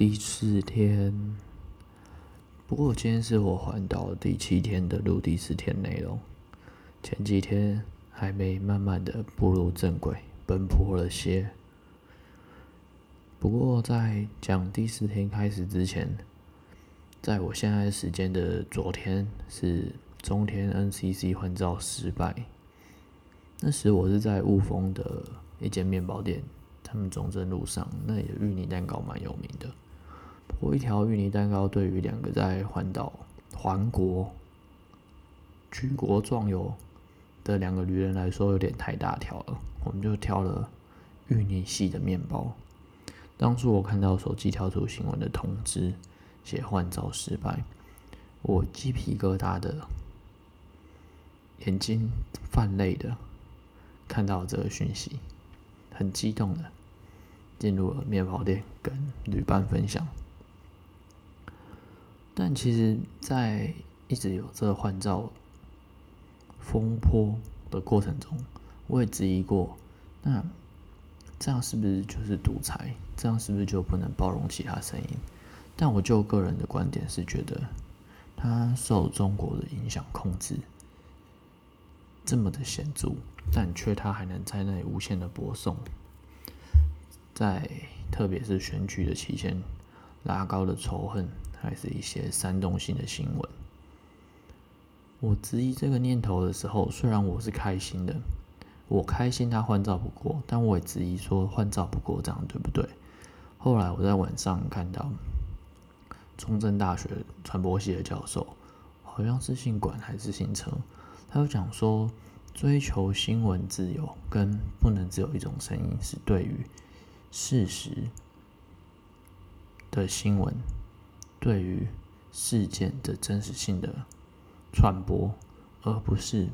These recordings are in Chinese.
第四天，不过今天是我环岛第七天的录第四天内容。前几天还没慢慢的步入正轨，奔波了些。不过在讲第四天开始之前，在我现在时间的昨天是中天 NCC 换照失败。那时我是在雾峰的一间面包店。他们中正路上那也芋泥蛋糕蛮有名的，我一条芋泥蛋糕对于两个在环岛环国举国壮游的两个旅人来说有点太大条了，我们就挑了芋泥系的面包。当初我看到手机跳出新闻的通知，写换照失败，我鸡皮疙瘩的，眼睛泛泪的看到这个讯息，很激动的。进入了面包店跟旅伴分享，但其实，在一直有这换照风波的过程中，我也质疑过，那这样是不是就是独裁？这样是不是就不能包容其他声音？但我就个人的观点是觉得，他受中国的影响控制这么的显著，但却他还能在那里无限的播送。在特别是选举的期间，拉高的仇恨，还是一些煽动性的新闻。我质疑这个念头的时候，虽然我是开心的，我开心他换照不过，但我也质疑说换照不过这样对不对？后来我在晚上看到中正大学传播系的教授，好像是姓管还是姓车，他就讲说，追求新闻自由跟不能只有一种声音是对于。事实的新闻对于事件的真实性的传播，而不是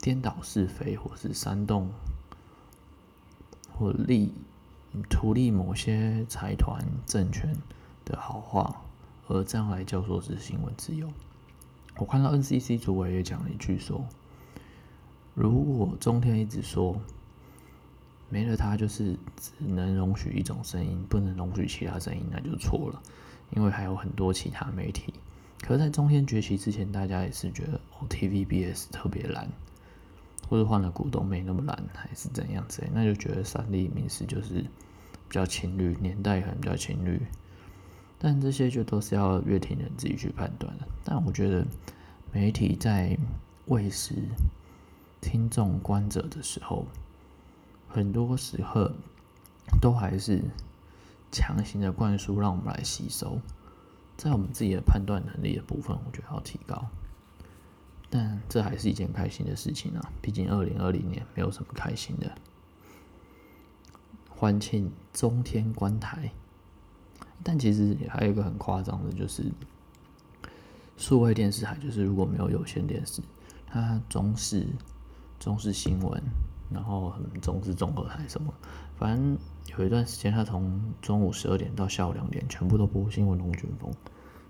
颠倒是非，或是煽动或立图立某些财团政权的好话，而这样来叫做是新闻自由。我看到 NCC 主委也讲了一句说：“如果中天一直说。”没了它，就是只能容许一种声音，不能容许其他声音，那就错了。因为还有很多其他媒体。可是，在中天崛起之前，大家也是觉得哦，TVBS 特别蓝，或者换了股东没那么蓝，还是怎样子？那就觉得三立、民视就是比较情绿，年代可能比较情绿。但这些就都是要乐听人自己去判断的。但我觉得，媒体在喂食听众观者的时候。很多时候都还是强行的灌输，让我们来吸收，在我们自己的判断能力的部分，我觉得要提高。但这还是一件开心的事情啊！毕竟二零二零年没有什么开心的。欢庆中天观台，但其实还有一个很夸张的，就是数位电视台，就是如果没有有线电视，它中视、中视新闻。然后很中视综合台什么，反正有一段时间，他从中午十二点到下午两点，全部都播新闻龙卷风。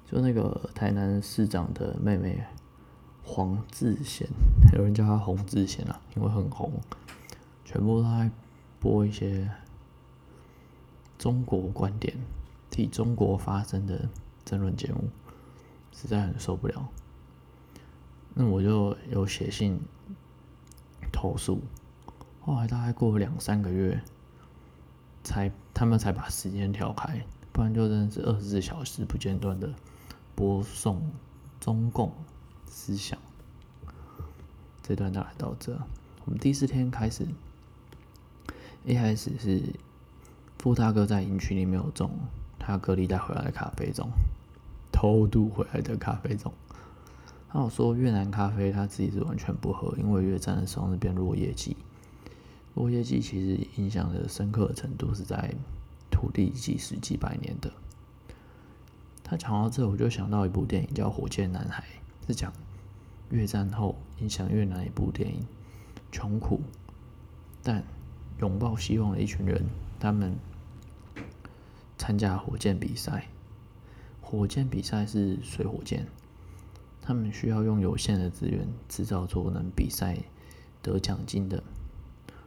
就那个台南市长的妹妹黄志贤，有人叫她洪志贤啊，因为很红，全部都在播一些中国观点、替中国发声的争论节目，实在很受不了。那我就有写信投诉。后来大概过了两三个月，才他们才把时间调开，不然就真的是二十四小时不间断的播送中共思想。这段大概到这，我们第四天开始，一开始是傅大哥在营区里面有种他隔离带回来的咖啡种，偷渡回来的咖啡种。他有说越南咖啡他自己是完全不喝，因为越战的时候那边落叶季。落叶季其实影响的深刻程度是在土地几十几百年的。他讲到这，我就想到一部电影叫《火箭男孩》，是讲越战后影响越南一部电影，穷苦但拥抱希望的一群人，他们参加火箭比赛。火箭比赛是水火箭，他们需要用有限的资源制造出能比赛得奖金的。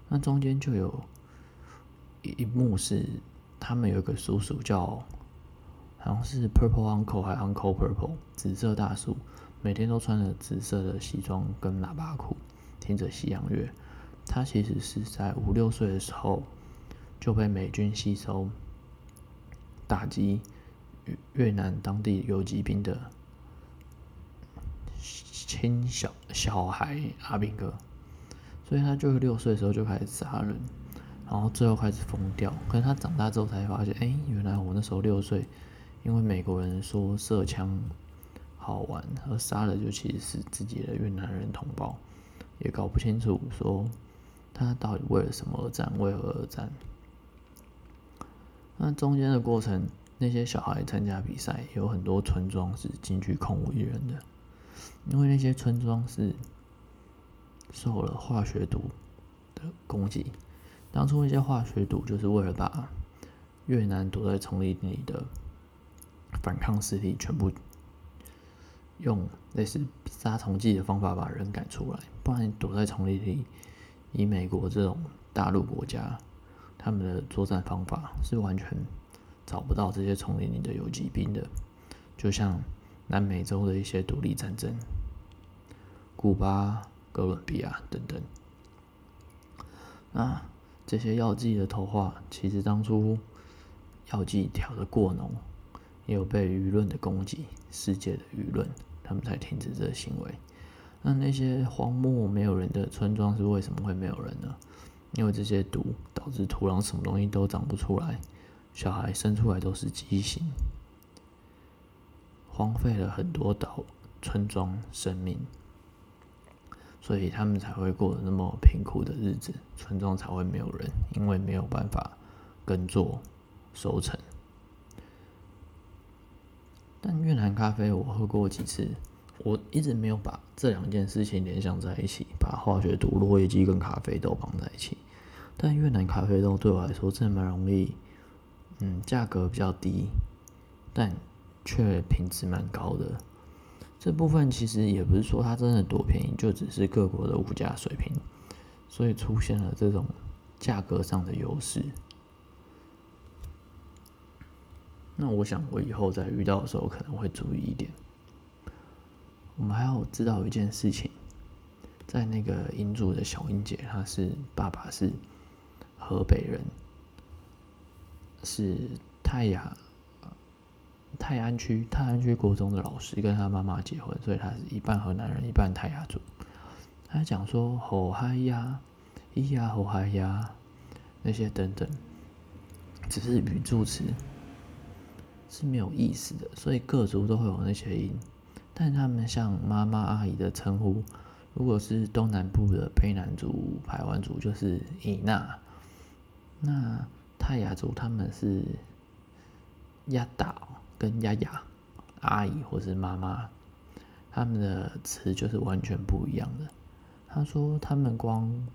那中间就有一一幕是他们有一个叔叔叫，好像是 Purple Uncle 还 Uncle Purple，紫色大叔，每天都穿着紫色的西装跟喇叭裤，听着西洋乐。他其实是在五六岁的时候就被美军吸收，打击越南当地游击兵的亲小小孩阿兵哥，所以他就是六岁的时候就开始杀人，然后最后开始疯掉。可是他长大之后才发现，哎，原来我那时候六岁，因为美国人说射枪好玩，而杀了就其实是自己的越南人同胞，也搞不清楚说。他到底为了什么而战？为何而战？那中间的过程，那些小孩参加比赛，有很多村庄是进去空无一人的，因为那些村庄是受了化学毒的攻击。当初那些化学毒就是为了把越南躲在丛林里的反抗势力全部用类似杀虫剂的方法把人赶出来，不然躲在丛林里。以美国这种大陆国家，他们的作战方法是完全找不到这些丛林里的游击兵的，就像南美洲的一些独立战争，古巴、哥伦比亚等等。那这些药剂的投化，其实当初药剂调的过浓，也有被舆论的攻击，世界的舆论，他们才停止这个行为。那那些荒漠没有人的村庄是为什么会没有人呢？因为这些毒导致土壤什么东西都长不出来，小孩生出来都是畸形，荒废了很多岛村庄生命，所以他们才会过得那么贫苦的日子，村庄才会没有人，因为没有办法耕作收成。但越南咖啡我喝过几次。我一直没有把这两件事情联想在一起，把化学毒、落叶剂跟咖啡豆绑在一起。但越南咖啡豆对我来说真的蛮容易，嗯，价格比较低，但却品质蛮高的。这部分其实也不是说它真的多便宜，就只是各国的物价水平，所以出现了这种价格上的优势。那我想我以后在遇到的时候可能会注意一点。我们还要知道一件事情，在那个银主的小英姐，她是爸爸是河北人，是泰雅泰安区泰安区国中的老师，跟他妈妈结婚，所以他是一半河南人，一半泰雅族。他讲说吼嗨呀，咿呀吼嗨呀，那些等等，只是语助词，是没有意思的，所以各族都会有那些音。但他们像妈妈、阿姨的称呼，如果是东南部的卑南族、排湾族，就是伊娜；那泰雅族他们是亚达跟亚雅阿姨或是妈妈，他们的词就是完全不一样的。他说，他们光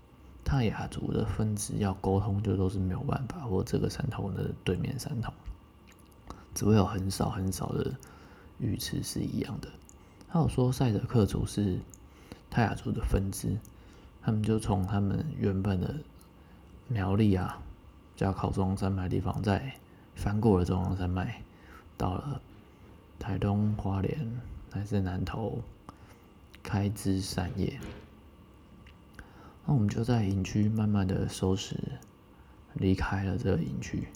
泰雅族的分支要沟通，就都是没有办法，或这个山头的对面山头，只会有很少很少的语词是一样的。他有说赛德克族是泰雅族的分支，他们就从他们原本的苗栗啊，叫考中山脉地方，再翻过了中央山脉，到了台东花莲，还是南投开枝散叶。那我们就在营区慢慢的收拾，离开了这个营区。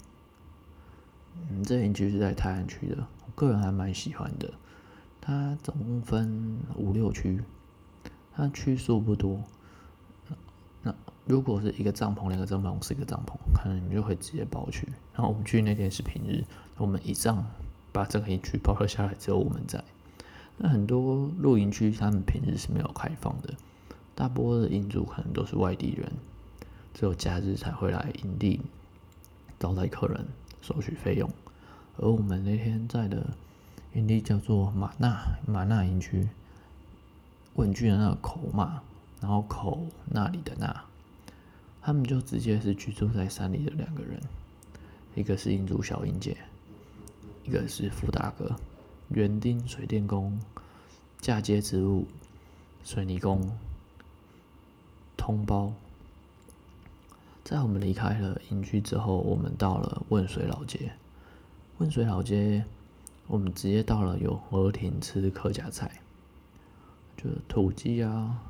嗯，这营区是在泰安区的，我个人还蛮喜欢的。它总共分五六区，它区数不多。那如果是一个帐篷、两个帐篷、四个帐篷，可能你们就会直接包去。然后我们去那天是平日，我们一帐把整个营区包了下来，只有我们在。那很多露营区他们平日是没有开放的，大波的营主可能都是外地人，只有假日才会来营地招待客人、收取费用。而我们那天在的。营地叫做马纳马纳营区，问句的那个口马，然后口那里的那，他们就直接是居住在山里的两个人，一个是英族小英姐，一个是傅大哥，园丁水电工，嫁接植物，水泥工，通包，在我们离开了营区之后，我们到了汶水老街。汶水老街，我们直接到了永和亭吃客家菜，就是土鸡啊、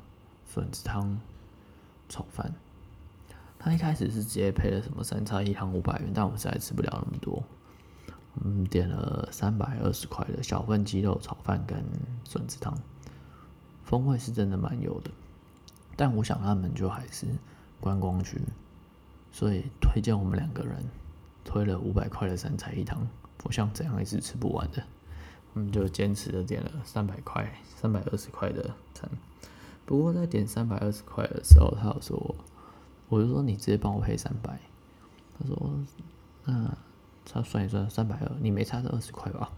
粉子汤、炒饭。他一开始是直接配了什么三菜一汤五百元，但我们实在吃不了那么多。嗯，点了三百二十块的小份鸡肉炒饭跟笋子汤，风味是真的蛮有的。但我想他们就还是观光区，所以推荐我们两个人推了五百块的三菜一汤。我想怎样也是吃不完的，我们就坚持的点了三百块、三百二十块的餐。不过在点三百二十块的时候，他有说，我就说你直接帮我配三百。他说，那他算一算三百二，你没差这二十块吧？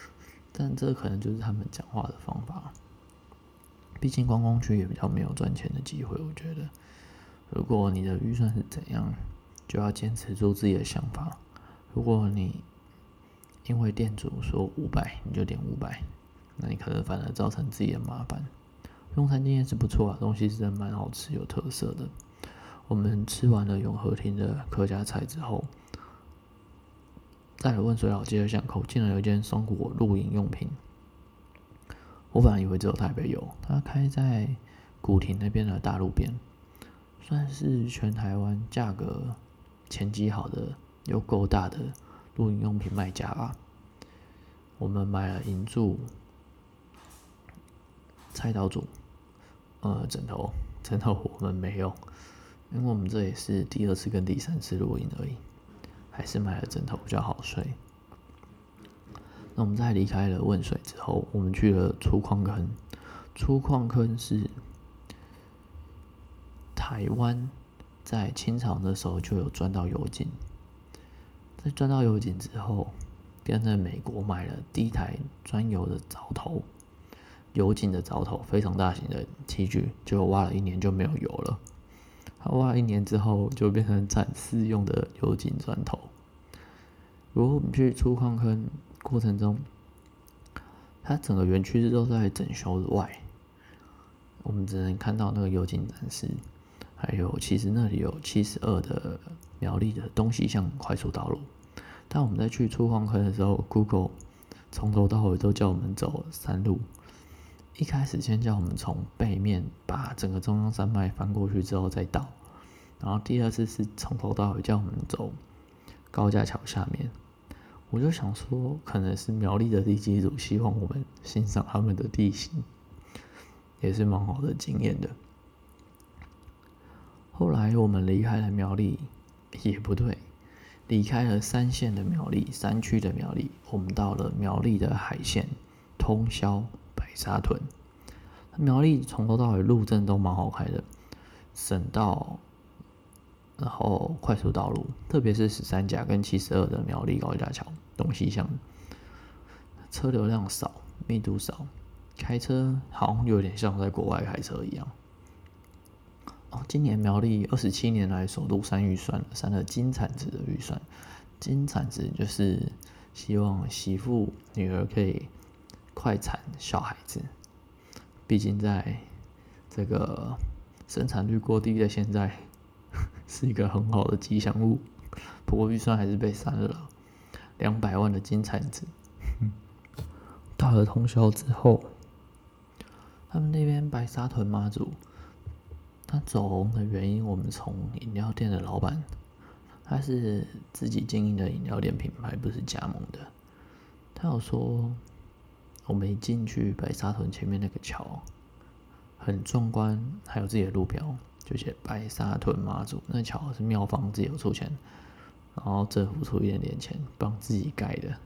但这可能就是他们讲话的方法。毕竟观光区也比较没有赚钱的机会，我觉得，如果你的预算是怎样，就要坚持住自己的想法。如果你因为店主说五百，你就点五百，那你可能反而造成自己的麻烦。用餐经验是不错啊，东西是真蛮好吃，有特色的。我们吃完了永和亭的客家菜之后，在了汶水老街的巷口，进了有一间松果露营用品。我本来以为只有台北有，它开在古亭那边的大路边，算是全台湾价格前几好的又够大的。露营用品卖家吧，我们买了银柱、菜刀组、呃枕头，枕头我们没有，因为我们这也是第二次跟第三次露营而已，还是买了枕头比较好睡。那我们在离开了汶水之后，我们去了粗矿坑。粗矿坑是台湾在清朝的时候就有钻到油井。在钻到油井之后，跟着美国买了第一台钻油的凿头，油井的凿头非常大型的器具，就挖了一年就没有油了。挖了一年之后，就变成展示用的油井钻头。如果我们去出矿坑过程中，它整个园区都在整修外，我们只能看到那个油井展示。还有，其实那里有七十二的苗栗的东西向快速道路。但我们在去出矿坑的时候，Google 从头到尾都叫我们走山路。一开始先叫我们从背面把整个中央山脉翻过去之后再倒，然后第二次是从头到尾叫我们走高架桥下面。我就想说，可能是苗栗的地基组希望我们欣赏他们的地形，也是蛮好的经验的。后来我们离开了苗栗，也不对。离开了三县的苗栗，山区的苗栗，我们到了苗栗的海线，通宵沙屯。苗栗从头到尾路真的都蛮好开的，省道，然后快速道路，特别是十三甲跟七十二的苗栗高架桥东西向，车流量少，密度少，开车好像有点像在国外开车一样。哦今年苗栗二十七年来首度删预算了，删了金产值的预算。金产值就是希望媳妇女儿可以快产小孩子，毕竟在这个生产率过低的现在，是一个很好的吉祥物。不过预算还是被删了，两百万的金产子。到了通宵之后，他们那边白沙屯妈祖。他走红的原因，我们从饮料店的老板，他是自己经营的饮料店品牌，不是加盟的。他有说，我们一进去白沙屯前面那个桥，很壮观，还有自己的路标，就写白沙屯妈祖。那桥是庙方自己有出钱，然后政府出一点点钱帮自己盖的。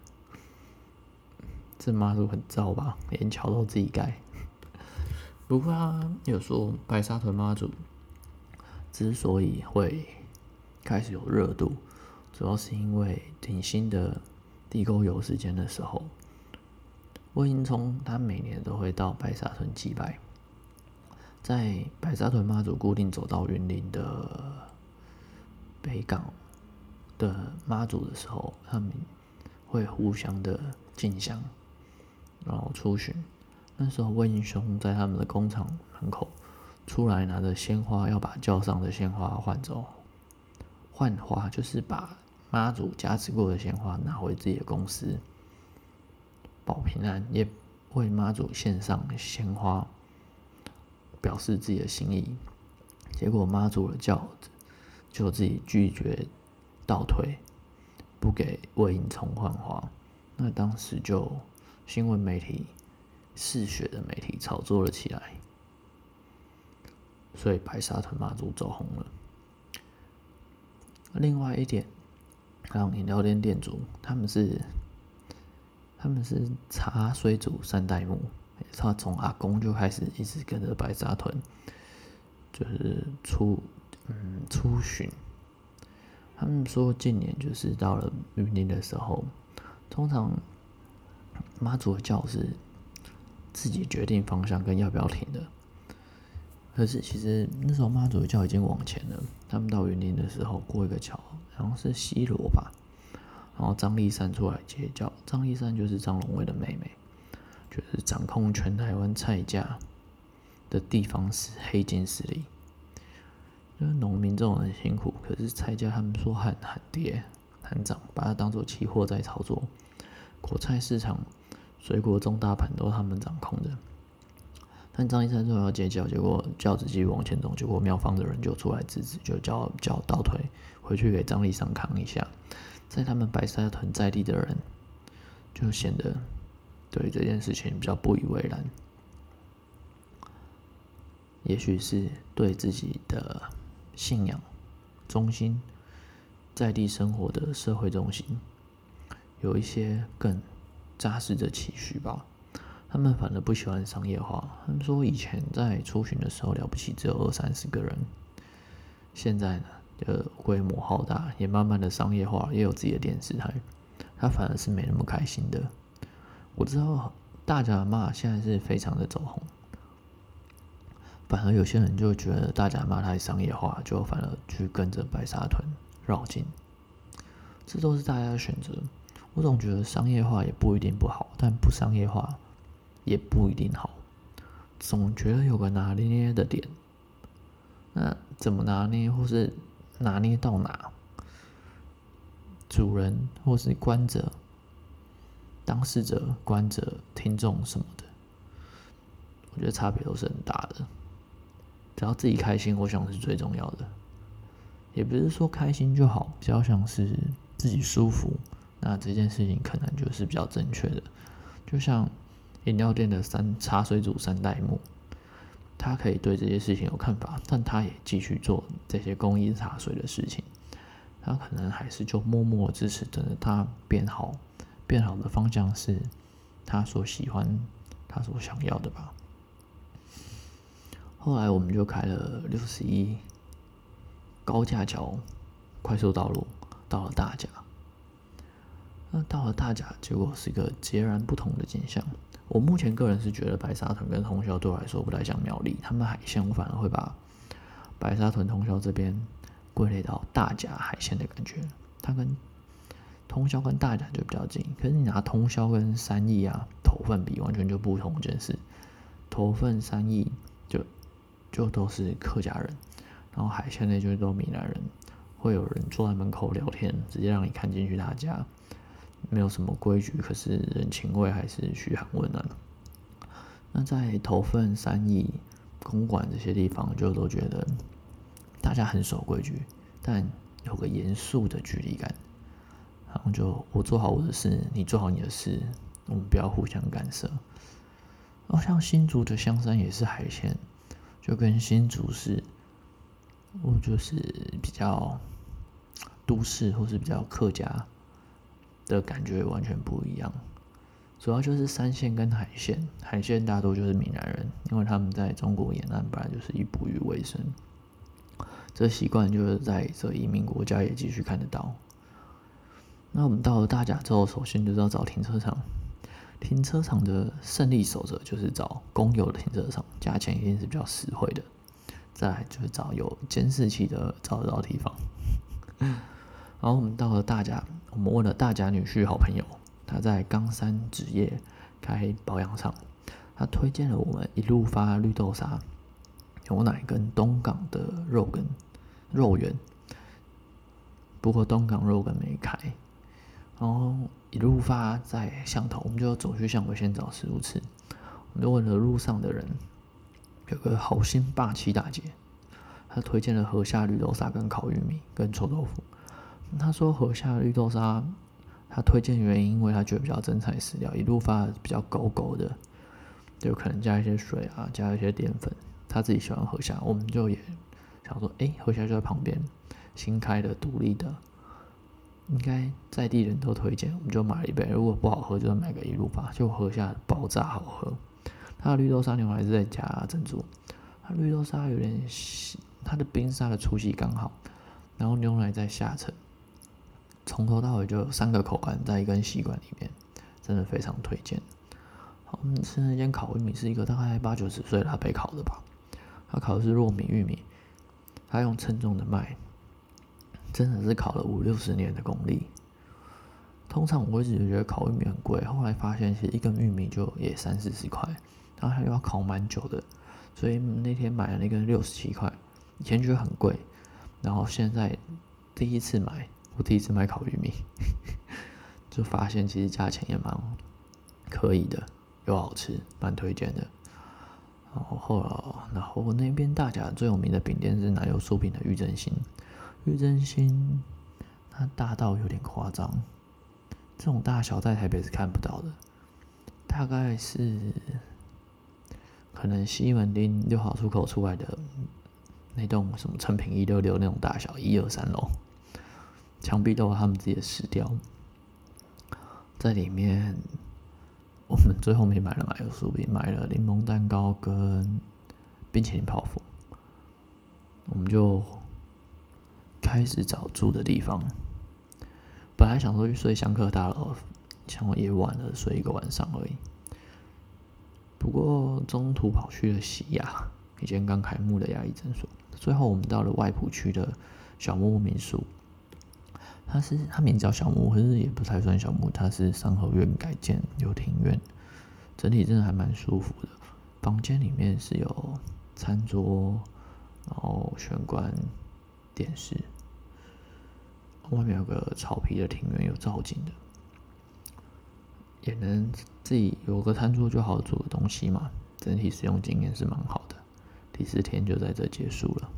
这妈祖很造吧，连桥都自己盖。不过他有说，白沙屯妈祖之所以会开始有热度，主要是因为顶新的地沟油事件的时候，魏英聪他每年都会到白沙屯祭拜，在白沙屯妈祖固定走到云林的北港的妈祖的时候，他们会互相的进香，然后出巡。那时候，魏英雄在他们的工厂门口出来，拿着鲜花要把轿上的鲜花换走。换花，就是把妈祖加持过的鲜花拿回自己的公司保平安，也为妈祖献上鲜花，表示自己的心意。结果妈祖的轿子就自己拒绝倒退，不给魏应聪换花。那当时就新闻媒体、嗜血的媒体炒作了起来，所以白沙屯妈祖走红了。另外一点，像饮料店店主，他们是他们是茶水族三代目，他从阿公就开始一直跟着白沙屯，就是出嗯出巡。他们说近年就是到了云林的时候，通常妈祖的轿是自己决定方向跟要不要停的。可是其实那时候妈祖的轿已经往前了。他们到云林的时候，过一个桥，好像是西罗吧。然后张立山出来接轿，张立山就是张龙威的妹妹，就是掌控全台湾菜价的地方是黑金势力。就是农民这种很辛苦，可是菜价他们说很很跌很涨，把它当做期货在操作。果菜市场、水果中大盘都是他们掌控的。但张一山说要接轿，结果轿子继续往前走，结果庙方的人就出来制止，就叫叫倒退，回去给张立山扛一下。在他们白沙屯在地的人，就显得对这件事情比较不以为然。也许是对自己的信仰中心、在地生活的社会中心，有一些更扎实的期许吧。他们反而不喜欢商业化。他们说以前在出巡的时候了不起，只有二三十个人。现在呢，就规模浩大，也慢慢的商业化，也有自己的电视台。他反而是没那么开心的。我知道大甲妈现在是非常的走红，反而有些人就觉得大甲妈太商业化，就反而去跟着白沙屯绕境。这都是大家的选择。我总觉得商业化也不一定不好，但不商业化。也不一定好，总觉得有个拿捏的点。那怎么拿捏，或是拿捏到哪？主人或是观者、当事者、观者、听众什么的，我觉得差别都是很大的。只要自己开心，我想是最重要的。也不是说开心就好，只要想是自己舒服，那这件事情可能就是比较正确的。就像。饮料店的三茶水组三代目，他可以对这些事情有看法，但他也继续做这些公益茶水的事情。他可能还是就默默支持着他变好，变好的方向是他所喜欢、他所想要的吧。后来我们就开了六十一高架桥快速道路，到了大甲。那到了大甲，结果是一个截然不同的景象。我目前个人是觉得白沙屯跟通宵对我来说不太像苗栗，他们海鲜我反而会把白沙屯通宵这边归类到大甲海鲜的感觉。它跟通宵跟大甲就比较近，可是你拿通宵跟三义啊头份比，完全就不同一件事。头份三义就就都是客家人，然后海鲜那就是都闽南人，会有人坐在门口聊天，直接让你看进去他家。没有什么规矩，可是人情味还是嘘寒问暖。那在头份、三义、公馆这些地方，就都觉得大家很守规矩，但有个严肃的距离感。然后就我做好我的事，你做好你的事，我们不要互相干涉。然后像新竹的香山也是海鲜，就跟新竹是，我就是比较都市或是比较客家。的感觉完全不一样，主要就是三线跟海线，海线大多就是闽南人，因为他们在中国沿岸本来就是以捕鱼为生，这习惯就是在这移民国家也继续看得到。那我们到了大甲之后，首先就是要找停车场，停车场的胜利守则就是找公有的停车场，价钱一定是比较实惠的。再来就是找有监视器的找得到地方。然后我们到了大甲，我们问了大甲女婿好朋友，他在冈山纸业开保养厂，他推荐了我们一路发绿豆沙、牛奶跟东港的肉羹肉圆。不过东港肉根没开，然后一路发在巷头，我们就走去巷尾先找食物吃。我们就问了路上的人，有个好心霸气大姐，她推荐了河下绿豆沙跟烤玉米跟臭豆腐。他说河下绿豆沙，他推荐原因，因为他觉得比较真材实料，一路发比较狗狗的，就可能加一些水啊，加一些淀粉。他自己喜欢河下，我们就也想说，哎，河下就在旁边。新开的独立的，应该在地人都推荐，我们就买了一杯。如果不好喝，就买个一路发，就河下爆炸好喝。它的绿豆沙牛奶是在加珍珠，它绿豆沙有点细，它的冰沙的粗细刚好，然后牛奶在下层，从头到尾就有三个口感在一根吸管里面，真的非常推荐。好，我们吃那间烤玉米是一个大概八九十岁的阿伯烤的吧，他烤的是糯米玉米，他用称重的麦。真的是烤了五六十年的功力。通常我一直觉得烤玉米很贵，后来发现其实一根玉米就也三四十块，然后他又要烤蛮久的，所以那天买了那根六十七块。以前觉得很贵，然后现在第一次买，我第一次买烤玉米，就发现其实价钱也蛮可以的，又好吃，蛮推荐的。然后后来，然后那边大甲最有名的饼店是奶油酥饼的玉珍心。玉珍心，它大到有点夸张，这种大小在台北是看不到的，大概是可能西门町六号出口出来的那栋什么成品一六六那种大小，一二三楼，墙壁都有他们自己的石雕，在里面，我们最后没买了奶油酥饼，买了柠檬蛋糕跟冰淇淋泡芙，我们就。开始找住的地方，本来想说去睡香客大楼，想也晚了，睡一个晚上而已。不过中途跑去了西雅，一间刚开幕的牙医诊所。最后我们到了外埔区的小木屋民宿，它是它名叫小木，可是也不太算小木屋，它是三合院改建，有庭院，整体真的还蛮舒服的。房间里面是有餐桌，然后玄关。电视，外面有个草皮的庭院，有造景的，也能自己有个餐桌就好煮的东西嘛。整体使用经验是蛮好的。第四天就在这结束了。